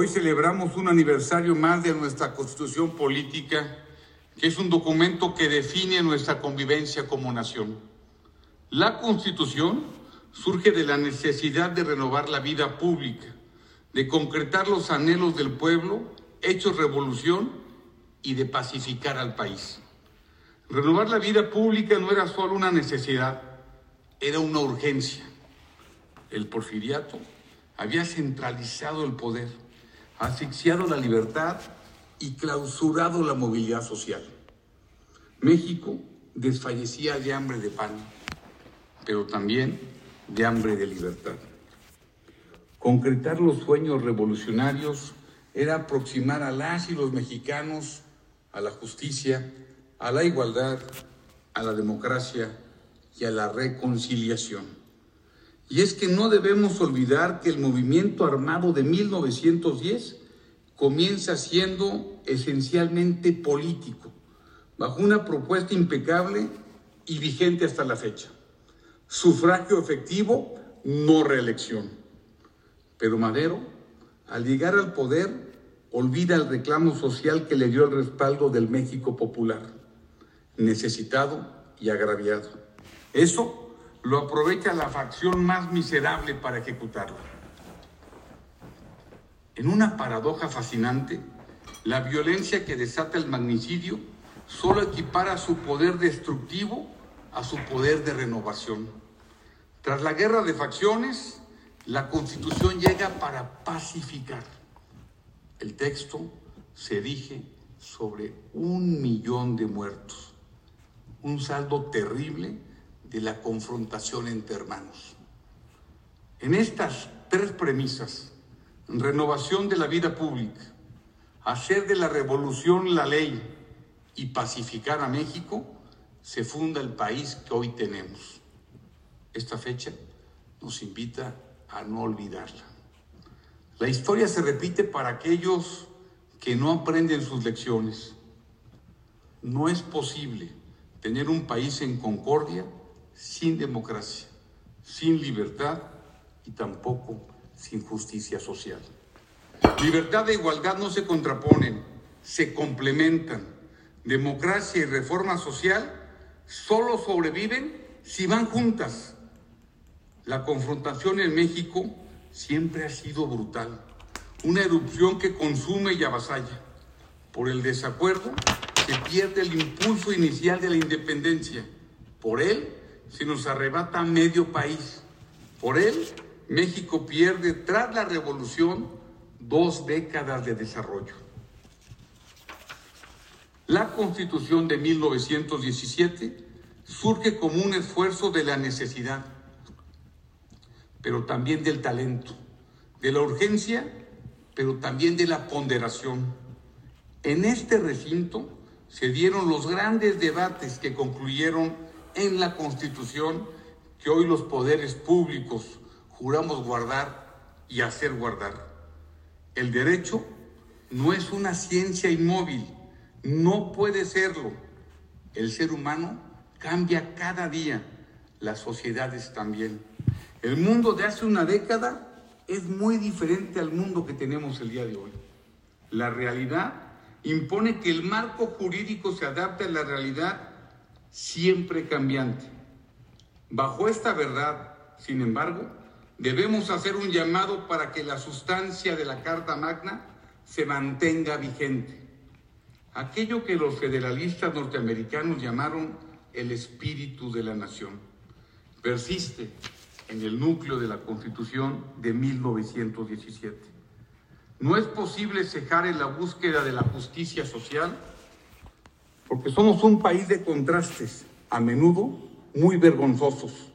Hoy celebramos un aniversario más de nuestra constitución política, que es un documento que define nuestra convivencia como nación. La constitución surge de la necesidad de renovar la vida pública, de concretar los anhelos del pueblo, hechos revolución y de pacificar al país. Renovar la vida pública no era solo una necesidad, era una urgencia. El porfiriato había centralizado el poder, asfixiado la libertad y clausurado la movilidad social. México desfallecía de hambre de pan, pero también de hambre de libertad. Concretar los sueños revolucionarios era aproximar a las y los mexicanos a la justicia, a la igualdad, a la democracia y a la reconciliación. Y es que no debemos olvidar que el movimiento armado de 1910 comienza siendo esencialmente político, bajo una propuesta impecable y vigente hasta la fecha. Sufragio efectivo, no reelección. Pero Madero, al llegar al poder, olvida el reclamo social que le dio el respaldo del México popular, necesitado y agraviado. Eso lo aprovecha la facción más miserable para ejecutarlo. En una paradoja fascinante, la violencia que desata el magnicidio solo equipara su poder destructivo a su poder de renovación. Tras la guerra de facciones, la constitución llega para pacificar. El texto se erige sobre un millón de muertos, un saldo terrible de la confrontación entre hermanos. En estas tres premisas, renovación de la vida pública, hacer de la revolución la ley y pacificar a México, se funda el país que hoy tenemos. Esta fecha nos invita a no olvidarla. La historia se repite para aquellos que no aprenden sus lecciones. No es posible tener un país en concordia sin democracia, sin libertad y tampoco sin justicia social. Libertad e igualdad no se contraponen, se complementan. Democracia y reforma social solo sobreviven si van juntas. La confrontación en México siempre ha sido brutal, una erupción que consume y avasalla. Por el desacuerdo se pierde el impulso inicial de la independencia. Por él se nos arrebata medio país. Por él, México pierde tras la revolución dos décadas de desarrollo. La constitución de 1917 surge como un esfuerzo de la necesidad, pero también del talento, de la urgencia, pero también de la ponderación. En este recinto se dieron los grandes debates que concluyeron en la Constitución que hoy los poderes públicos juramos guardar y hacer guardar. El derecho no es una ciencia inmóvil, no puede serlo. El ser humano cambia cada día, las sociedades también. El mundo de hace una década es muy diferente al mundo que tenemos el día de hoy. La realidad impone que el marco jurídico se adapte a la realidad siempre cambiante. Bajo esta verdad, sin embargo, debemos hacer un llamado para que la sustancia de la Carta Magna se mantenga vigente. Aquello que los federalistas norteamericanos llamaron el espíritu de la nación persiste en el núcleo de la Constitución de 1917. No es posible cejar en la búsqueda de la justicia social porque somos un país de contrastes, a menudo muy vergonzosos.